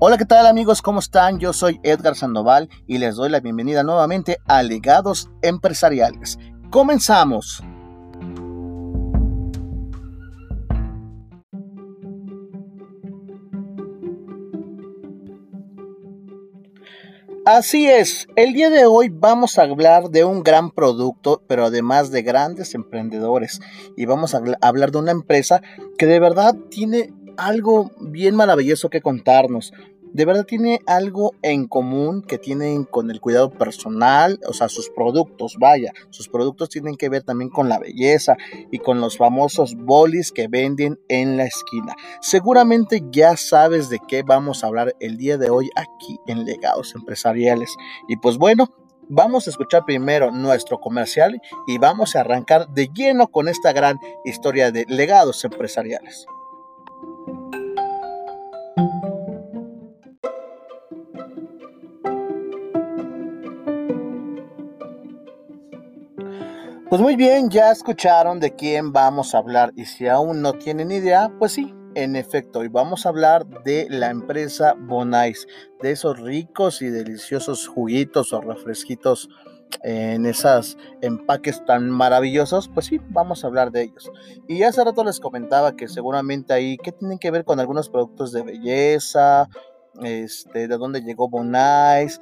Hola, ¿qué tal amigos? ¿Cómo están? Yo soy Edgar Sandoval y les doy la bienvenida nuevamente a Legados Empresariales. Comenzamos. Así es, el día de hoy vamos a hablar de un gran producto, pero además de grandes emprendedores. Y vamos a hablar de una empresa que de verdad tiene algo bien maravilloso que contarnos. De verdad tiene algo en común que tienen con el cuidado personal, o sea, sus productos, vaya, sus productos tienen que ver también con la belleza y con los famosos bolis que venden en la esquina. Seguramente ya sabes de qué vamos a hablar el día de hoy aquí en Legados Empresariales. Y pues bueno, vamos a escuchar primero nuestro comercial y vamos a arrancar de lleno con esta gran historia de legados empresariales. Pues muy bien, ya escucharon de quién vamos a hablar y si aún no tienen idea, pues sí, en efecto, hoy vamos a hablar de la empresa Bonais, de esos ricos y deliciosos juguitos o refresquitos en esos empaques tan maravillosos, pues sí, vamos a hablar de ellos. Y hace rato les comentaba que seguramente ahí, ¿qué tienen que ver con algunos productos de belleza? Este, de dónde llegó Bonais.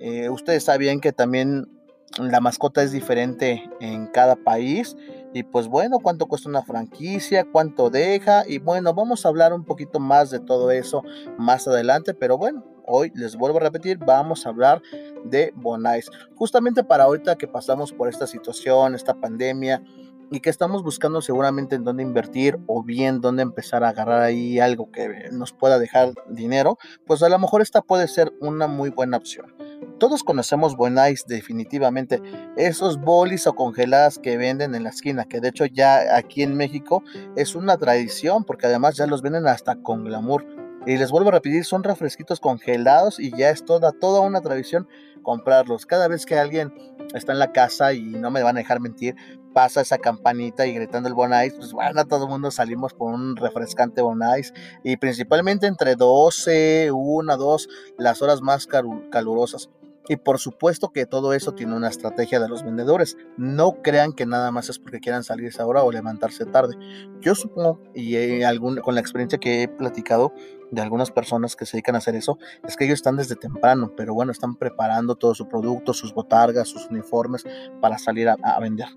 Eh, ustedes sabían que también la mascota es diferente en cada país. Y pues bueno, cuánto cuesta una franquicia, cuánto deja. Y bueno, vamos a hablar un poquito más de todo eso más adelante. Pero bueno, hoy les vuelvo a repetir, vamos a hablar de Bonais. Justamente para ahorita que pasamos por esta situación, esta pandemia, y que estamos buscando seguramente en dónde invertir o bien dónde empezar a agarrar ahí algo que nos pueda dejar dinero, pues a lo mejor esta puede ser una muy buena opción. Todos conocemos Bonais definitivamente, esos bolis o congeladas que venden en la esquina, que de hecho ya aquí en México es una tradición porque además ya los venden hasta con glamour. Y les vuelvo a repetir, son refresquitos congelados y ya es toda, toda una tradición comprarlos. Cada vez que alguien está en la casa y no me van a dejar mentir, pasa esa campanita y gritando el Bonais, pues bueno, todo el mundo salimos por un refrescante Bonais y principalmente entre 12, 1, 2, las horas más calurosas. Y por supuesto que todo eso tiene una estrategia de los vendedores. No crean que nada más es porque quieran salir esa hora o levantarse tarde. Yo supongo, y con la experiencia que he platicado de algunas personas que se dedican a hacer eso, es que ellos están desde temprano, pero bueno, están preparando todo su producto, sus botargas, sus uniformes para salir a, a vender.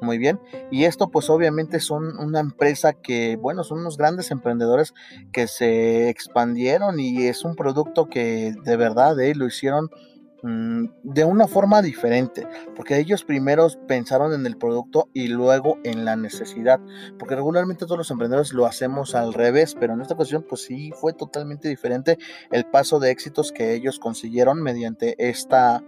Muy bien. Y esto pues obviamente son una empresa que, bueno, son unos grandes emprendedores que se expandieron y es un producto que de verdad eh, lo hicieron Mm, de una forma diferente, porque ellos primero pensaron en el producto y luego en la necesidad, porque regularmente todos los emprendedores lo hacemos al revés, pero en esta ocasión pues sí fue totalmente diferente el paso de éxitos que ellos consiguieron mediante esta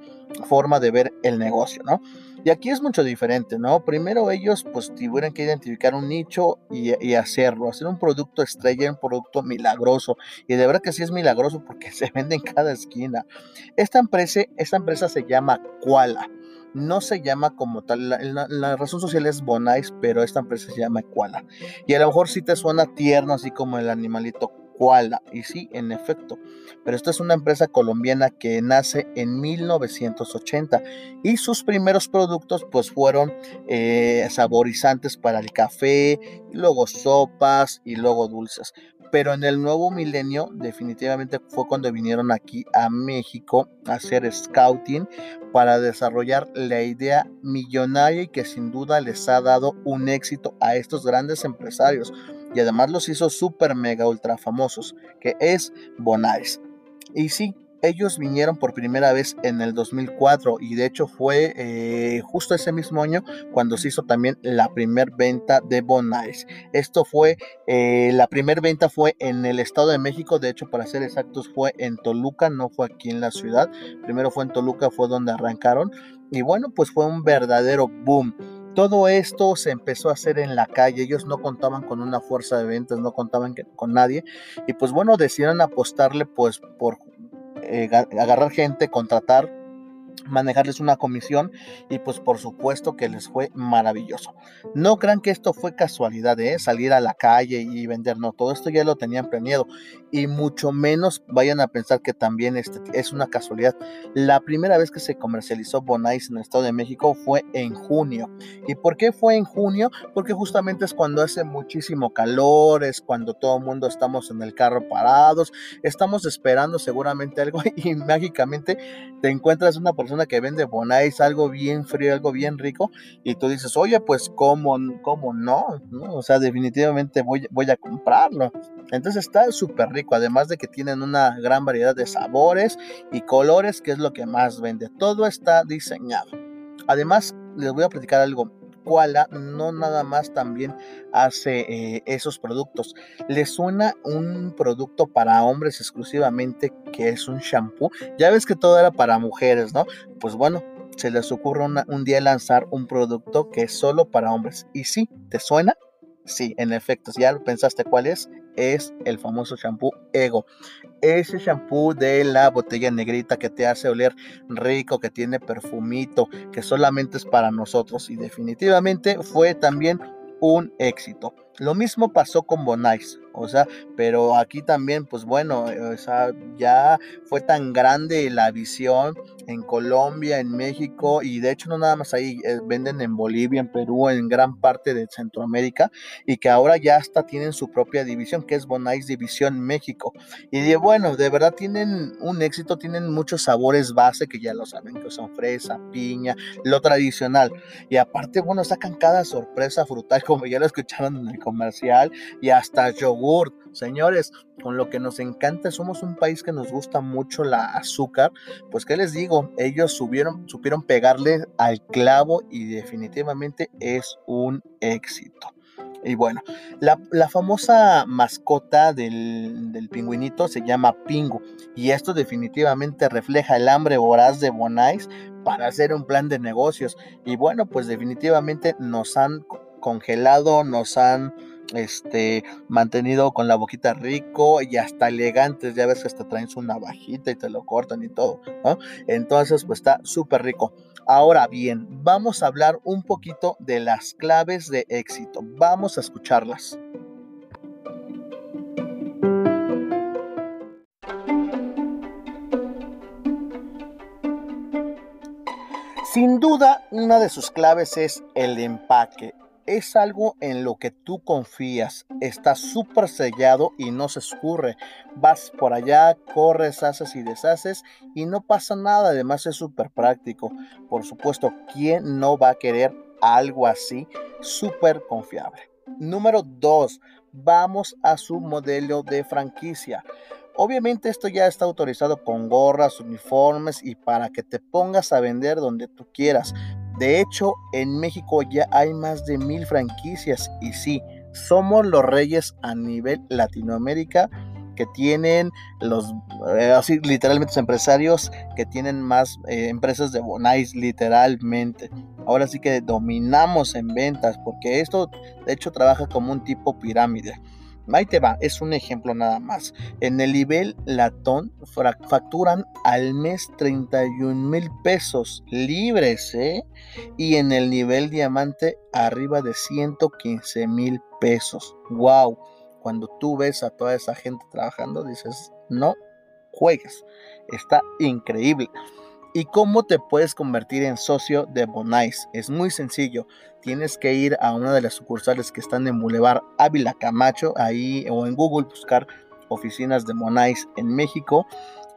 forma de ver el negocio, ¿no? Y aquí es mucho diferente, ¿no? Primero ellos pues tuvieron que identificar un nicho y, hacerlo, hacer un producto estrella, un producto milagroso. Y de verdad que sí es milagroso porque se vende en cada esquina. Esta empresa, esta empresa se llama Koala. No se llama como tal, la, razón social es Bonais, pero esta empresa se llama Koala. Y a lo mejor sí te suena tierno, así como el animalito Y sí, en efecto. Pero esta es una empresa colombiana que nace en 1980 y sus primeros productos pues fueron eh, saborizantes para el café, luego sopas y luego dulces. Pero en el nuevo milenio definitivamente fue cuando vinieron aquí a México a hacer scouting para desarrollar la idea millonaria y que sin duda les ha dado un éxito a estos grandes empresarios y además los hizo super mega ultra famosos, que es Bonais. Y sí, ellos vinieron por primera vez en el 2004 y de hecho fue eh, justo ese mismo año cuando se hizo también la primer venta de Bonais. Esto fue, eh, la primera venta fue en el Estado de México, de hecho para ser exactos fue en Toluca, no fue aquí en la ciudad. Primero fue en Toluca, fue donde arrancaron y bueno, pues fue un verdadero boom. Todo esto se empezó a hacer en la calle, ellos no contaban con una fuerza de ventas, no contaban con nadie. Y pues bueno, decidieron apostarle pues por eh, agarrar gente, contratar manejarles una comisión y pues por supuesto que les fue maravilloso. No crean que esto fue casualidad ¿eh? salir a la calle y vender, no, todo esto ya lo tenían planeado y mucho menos vayan a pensar que también este es una casualidad. La primera vez que se comercializó Bonais en el Estado de México fue en junio. ¿Y por qué fue en junio? Porque justamente es cuando hace muchísimo calor, es cuando todo el mundo estamos en el carro parados, estamos esperando seguramente algo y mágicamente te encuentras una persona que vende Bonais, algo bien frío, algo bien rico, y tú dices, oye, pues, ¿cómo, cómo no? O sea, definitivamente voy, voy a comprarlo. Entonces está súper rico, además de que tienen una gran variedad de sabores y colores, que es lo que más vende. Todo está diseñado. Además, les voy a platicar algo. No nada más también hace eh, esos productos. Le suena un producto para hombres exclusivamente que es un shampoo. Ya ves que todo era para mujeres, ¿no? Pues bueno, se les ocurre un día lanzar un producto que es solo para hombres. Y sí, ¿te suena? Sí, en efecto, si ya lo pensaste cuál es, es el famoso shampoo Ego. Ese shampoo de la botella negrita que te hace oler rico, que tiene perfumito, que solamente es para nosotros y definitivamente fue también un éxito. Lo mismo pasó con Bonais, o sea, pero aquí también, pues bueno, o sea, ya fue tan grande la visión en Colombia, en México, y de hecho no nada más ahí, eh, venden en Bolivia, en Perú, en gran parte de Centroamérica, y que ahora ya hasta tienen su propia división, que es Bonais División México. Y de, bueno, de verdad tienen un éxito, tienen muchos sabores base, que ya lo saben, que son fresa, piña, lo tradicional. Y aparte, bueno, sacan cada sorpresa frutal, como ya lo escucharon en el comercial y hasta Señores, con lo que nos encanta, somos un país que nos gusta mucho la azúcar. Pues, ¿qué les digo? Ellos supieron pegarle al clavo y definitivamente es un éxito. Y bueno, la, famosa mascota del, del, pingüinito se llama Pingu. Y esto definitivamente refleja el hambre voraz de Bonais para hacer un plan de negocios. Y bueno, pues definitivamente nos han congelado, nos han este, mantenido con la boquita rico y hasta elegantes, ya ves que hasta traen su navajita y te lo cortan y todo, Entonces, pues está súper rico. Ahora bien, vamos a hablar un poquito de las claves de éxito. Vamos a escucharlas. Sin duda, una de sus claves es el empaque es algo en lo que tú confías, está súper sellado y no se escurre. Vas por allá, corres, haces y deshaces y no pasa nada, además es súper práctico. Por supuesto, ¿quién no va a querer algo así? Súper confiable. Número 2. Vamos a su modelo de franquicia. Obviamente esto ya está autorizado con gorras, uniformes y para que te pongas a vender donde tú quieras. De hecho, en México ya hay más de mil franquicias y sí, somos los reyes a nivel Latinoamérica que tienen los, eh, así literalmente empresarios que tienen más eh, empresas de Bonais, literalmente. Ahora sí que dominamos en ventas porque esto de hecho trabaja como un tipo pirámide. Ahí te va, es un ejemplo nada más. En el nivel latón facturan al mes 31 mil pesos libres, ¿eh? Y en el nivel diamante arriba de 115 mil pesos. ¡Wow! Cuando tú ves a toda esa gente trabajando, dices, no juegues. Está increíble. ¿Y cómo te puedes convertir en socio de Bonais? Es muy sencillo. Tienes que ir a una de las sucursales que están en Boulevard Ávila Camacho, ahí o en Google buscar oficinas de Bonais en México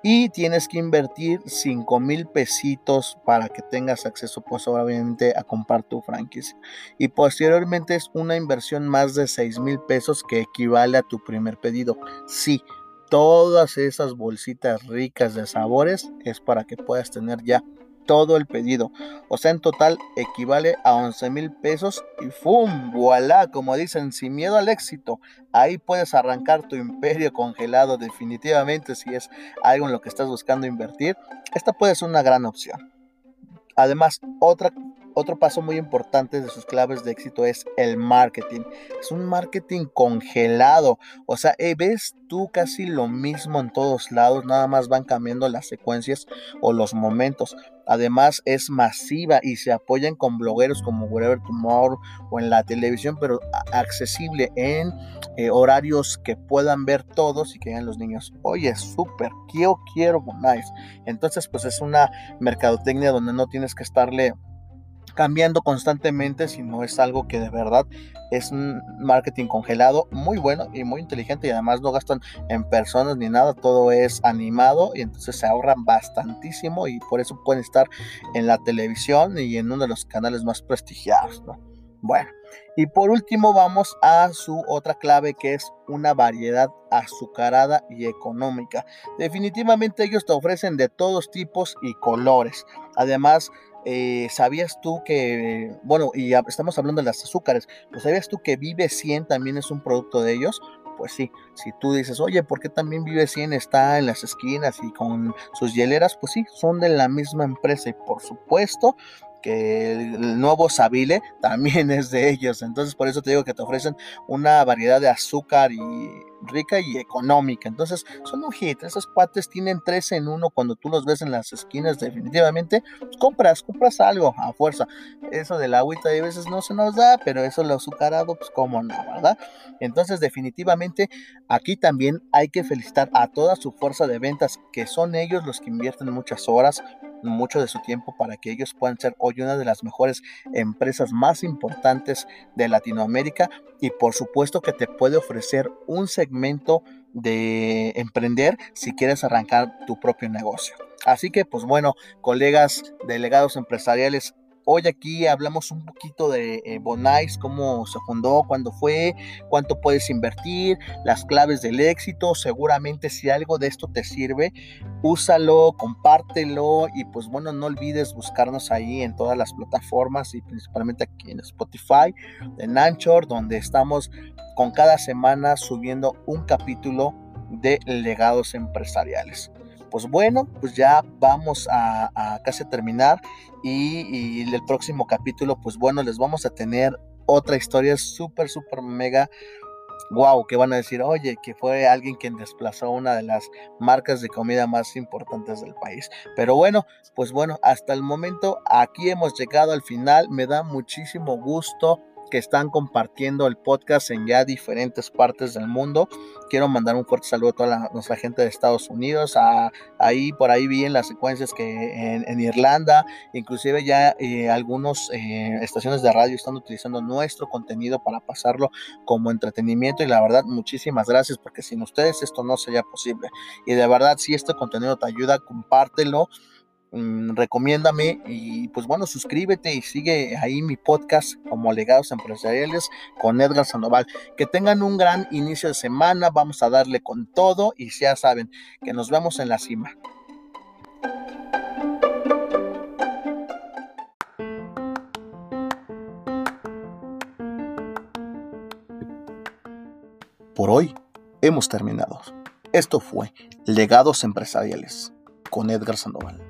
y tienes que invertir 5 mil pesitos para que tengas acceso pues obviamente a comprar tu franquicia y posteriormente es una inversión más de 6 mil pesos que equivale a tu primer pedido sí todas esas bolsitas ricas de sabores es para que puedas tener ya todo el pedido. O sea, en total equivale a 11 mil pesos y ¡fum! ¡Voilá! Como dicen, sin miedo al éxito. Ahí puedes arrancar tu imperio congelado definitivamente si es algo en lo que estás buscando invertir. Esta puede ser una gran opción. Además, otra otro paso muy importante de sus claves de éxito es el marketing. Es un marketing congelado. O sea, eh, ves tú casi lo mismo en todos lados, nada más van cambiando las secuencias o los momentos. Además es masiva y se apoyan con blogueros como Whatever Tomorrow o en la televisión, pero accesible en eh, horarios que puedan ver todos y que vean los niños. Oye, súper, quiero, quiero Nice. Entonces, pues es una mercadotecnia donde no tienes que estarle cambiando constantemente, sino es algo que de verdad es un marketing congelado muy bueno y muy inteligente y además no gastan en personas ni nada, todo es animado y entonces se ahorran bastantísimo y por eso pueden estar en la televisión y en uno de los canales más prestigiados, Bueno, y por último vamos a su otra clave que es una variedad azucarada y económica. Definitivamente ellos te ofrecen de todos tipos y colores. Además, eh, ¿sabías tú que, bueno, y estamos hablando de las azúcares, pues ¿sabías tú que Vive 100 también es un producto de ellos? Pues sí, si tú dices, oye, ¿por qué también Vive 100 está en las esquinas y con sus hieleras? Pues sí, son de la misma empresa y por supuesto que el nuevo Sabile también es de ellos. Entonces, por eso te digo que te ofrecen una variedad de azúcar y rica y económica. Entonces, son un hit. Esos cuates tienen tres en uno cuando tú los ves en las esquinas, definitivamente. Pues compras, compras algo a fuerza. Eso del agüita de veces no se nos da, pero eso lo azucarado, pues cómo no, ¿verdad? Entonces, definitivamente, aquí también hay que felicitar a toda su fuerza de ventas, que son ellos los que invierten muchas horas, mucho de su tiempo para que ellos puedan ser hoy una de las mejores empresas más importantes de Latinoamérica y por supuesto que te puede ofrecer un segmento de emprender si quieres arrancar tu propio negocio. Así que pues bueno, colegas delegados empresariales, Hoy aquí hablamos un poquito de eh, Bonais, cómo se fundó, cuándo fue, cuánto puedes invertir, las claves del éxito. Seguramente si algo de esto te sirve, úsalo, compártelo y pues bueno, no olvides buscarnos ahí en todas las plataformas y principalmente aquí en Spotify, en Anchor, donde estamos con cada semana subiendo un capítulo de legados empresariales pues bueno, pues ya vamos a, casi terminar y, y, el próximo capítulo, pues bueno, les vamos a tener otra historia súper, súper mega. Wow, que van a decir, oye, que fue alguien quien desplazó una de las marcas de comida más importantes del país. Pero bueno, pues bueno, hasta el momento aquí hemos llegado al final. Me da muchísimo gusto que están compartiendo el podcast en ya diferentes partes del mundo. Quiero mandar un fuerte saludo a toda nuestra gente de Estados Unidos. A, ahí por ahí vi en las secuencias que en, Irlanda, inclusive ya eh, algunas eh, estaciones de radio están utilizando nuestro contenido para pasarlo como entretenimiento. Y la verdad, muchísimas gracias porque sin ustedes esto no sería posible. Y de verdad, si este contenido te ayuda, compártelo. Mm, recomiéndame y pues bueno, suscríbete y sigue ahí mi podcast como Legados Empresariales con Edgar Sandoval. Que tengan un gran inicio de semana, vamos a darle con todo y ya saben que nos vemos en la cima. Por hoy hemos terminado. Esto fue Legados Empresariales con Edgar Sandoval.